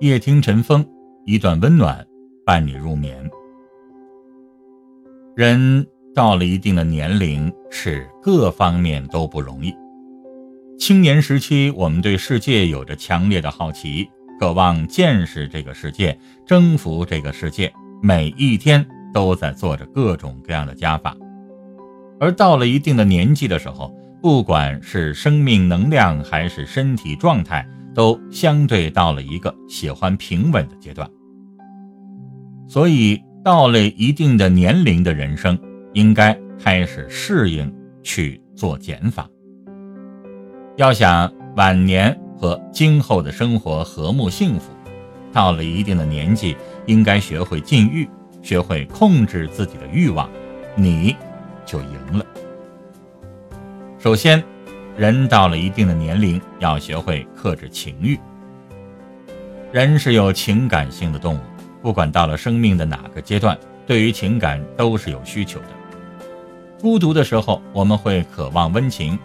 夜听晨风，一段温暖伴你入眠。人到了一定的年龄，是各方面都不容易。青年时期，我们对世界有着强烈的好奇，渴望见识这个世界，征服这个世界，每一天都在做着各种各样的加法。而到了一定的年纪的时候，不管是生命能量还是身体状态，都相对到了一个喜欢平稳的阶段，所以到了一定的年龄的人生，应该开始适应去做减法。要想晚年和今后的生活和睦幸福，到了一定的年纪，应该学会禁欲，学会控制自己的欲望，你就赢了。首先。人到了一定的年龄，要学会克制情欲。人是有情感性的动物，不管到了生命的哪个阶段，对于情感都是有需求的。孤独的时候，我们会渴望温情；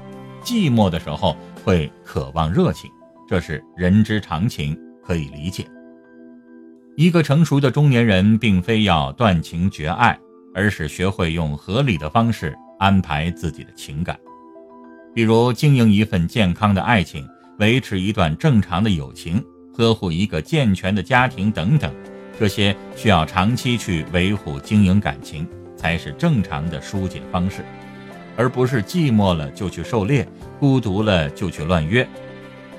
寂寞的时候，会渴望热情，这是人之常情，可以理解。一个成熟的中年人，并非要断情绝爱，而是学会用合理的方式安排自己的情感。比如经营一份健康的爱情，维持一段正常的友情，呵护一个健全的家庭等等，这些需要长期去维护经营感情，才是正常的疏解方式，而不是寂寞了就去狩猎，孤独了就去乱约，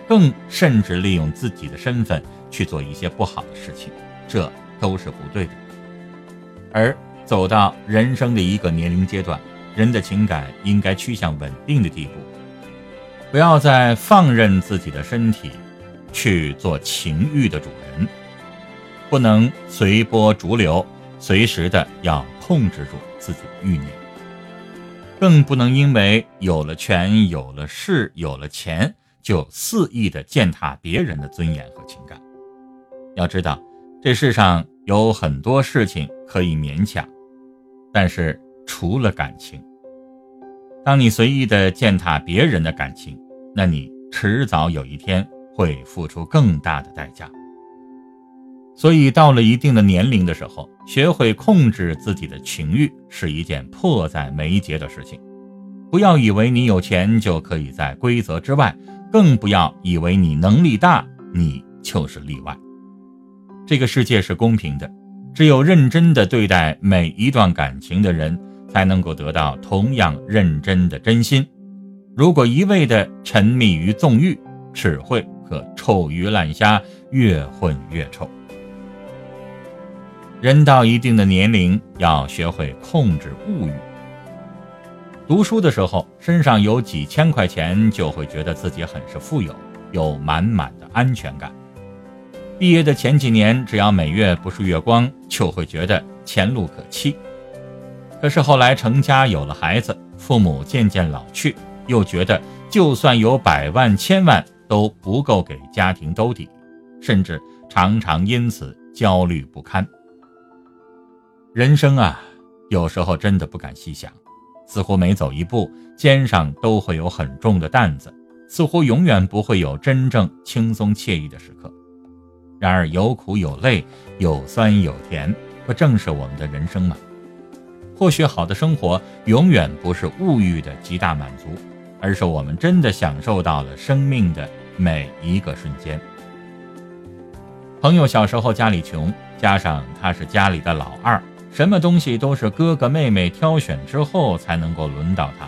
更甚至利用自己的身份去做一些不好的事情，这都是不对的。而走到人生的一个年龄阶段。人的情感应该趋向稳定的地步，不要再放任自己的身体去做情欲的主人，不能随波逐流，随时的要控制住自己的欲念，更不能因为有了权、有了势、有了钱，就肆意的践踏别人的尊严和情感。要知道，这世上有很多事情可以勉强，但是。除了感情，当你随意的践踏别人的感情，那你迟早有一天会付出更大的代价。所以，到了一定的年龄的时候，学会控制自己的情欲是一件迫在眉睫的事情。不要以为你有钱就可以在规则之外，更不要以为你能力大，你就是例外。这个世界是公平的，只有认真的对待每一段感情的人。才能够得到同样认真的真心。如果一味的沉迷于纵欲，只会和臭鱼烂虾越混越臭。人到一定的年龄，要学会控制物欲。读书的时候，身上有几千块钱，就会觉得自己很是富有，有满满的安全感。毕业的前几年，只要每月不是月光，就会觉得前路可期。可是后来成家有了孩子，父母渐渐老去，又觉得就算有百万千万都不够给家庭兜底，甚至常常因此焦虑不堪。人生啊，有时候真的不敢细想，似乎每走一步肩上都会有很重的担子，似乎永远不会有真正轻松惬意的时刻。然而有苦有累，有酸有甜，不正是我们的人生吗？或许好的生活永远不是物欲的极大满足，而是我们真的享受到了生命的每一个瞬间。朋友小时候家里穷，加上他是家里的老二，什么东西都是哥哥妹妹挑选之后才能够轮到他，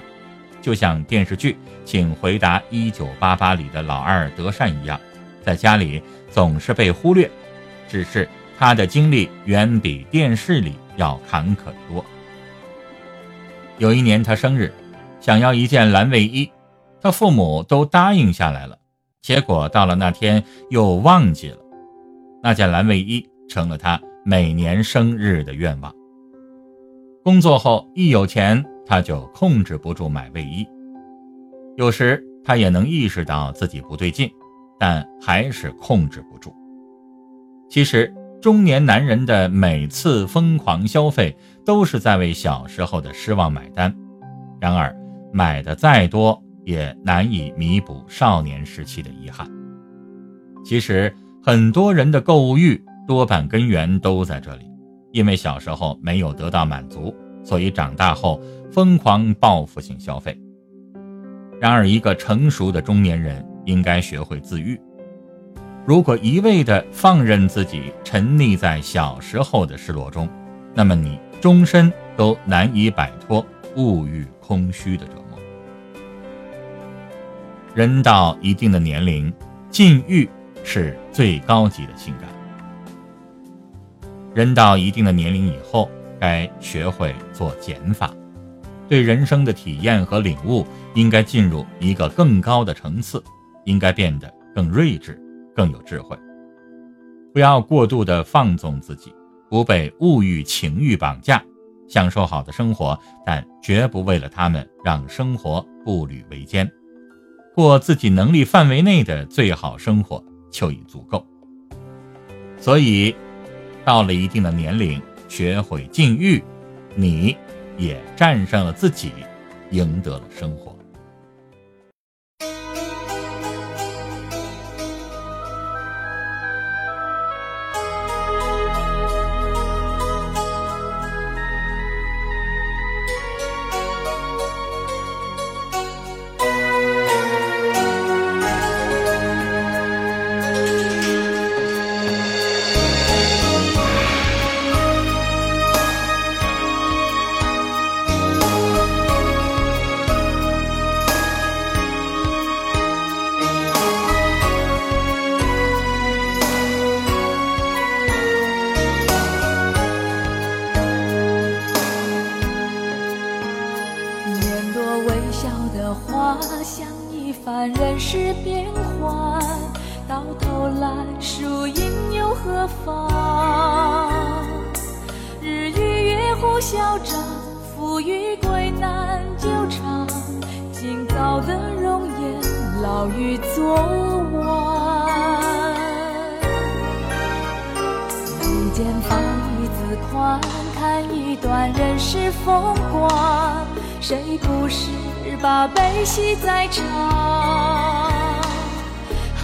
就像电视剧《请回答一九八八》里的老二德善一样，在家里总是被忽略。只是他的经历远比电视里要坎坷多。有一年他生日，想要一件蓝卫衣，他父母都答应下来了，结果到了那天又忘记了，那件蓝卫衣成了他每年生日的愿望。工作后一有钱，他就控制不住买卫衣，有时他也能意识到自己不对劲，但还是控制不住。其实。中年男人的每次疯狂消费，都是在为小时候的失望买单。然而，买的再多，也难以弥补少年时期的遗憾。其实，很多人的购物欲多半根源都在这里，因为小时候没有得到满足，所以长大后疯狂报复性消费。然而，一个成熟的中年人应该学会自愈。如果一味的放任自己沉溺在小时候的失落中，那么你终身都难以摆脱物欲空虚的折磨。人到一定的年龄，禁欲。是最高级的性感。人到一定的年龄以后，该学会做减法，对人生的体验和领悟应该进入一个更高的层次，应该变得更睿智、更有智慧。不要过度的放纵自己，不被物欲情欲绑架，享受好的生活，但绝不为了他们让生活步履维艰，过自己能力范围内的最好生活。就已足够。所以，到了一定的年龄，学会禁欲，你也战胜了自己，赢得了生活。一番人世变幻，到头来输赢又何妨？日与月互消长，富与贵难久长。今早的容颜，老于昨晚。眉间放一字宽，看一段人世风光。谁不是？把悲喜在尝，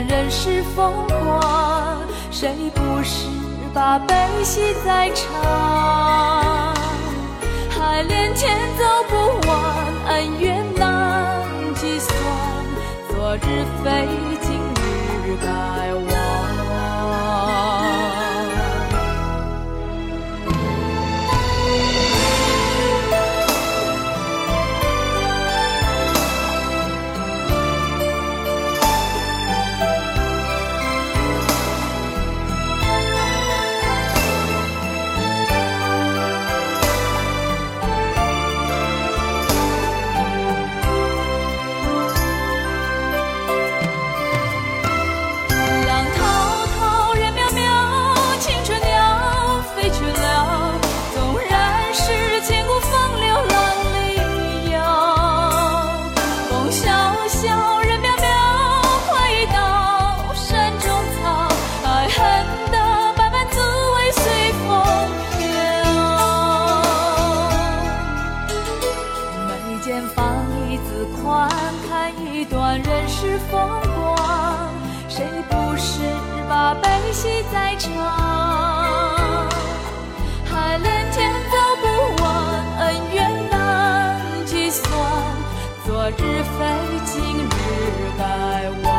人世风光，谁不是把悲喜在尝？海连天走不完，恩怨难计算，昨日非今日该忘。昨日非今日该忘。